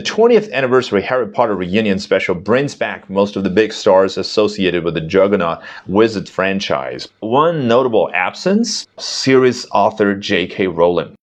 The 20th anniversary Harry Potter reunion special brings back most of the big stars associated with the Juggernaut Wizard franchise. One notable absence series author J.K. Rowling.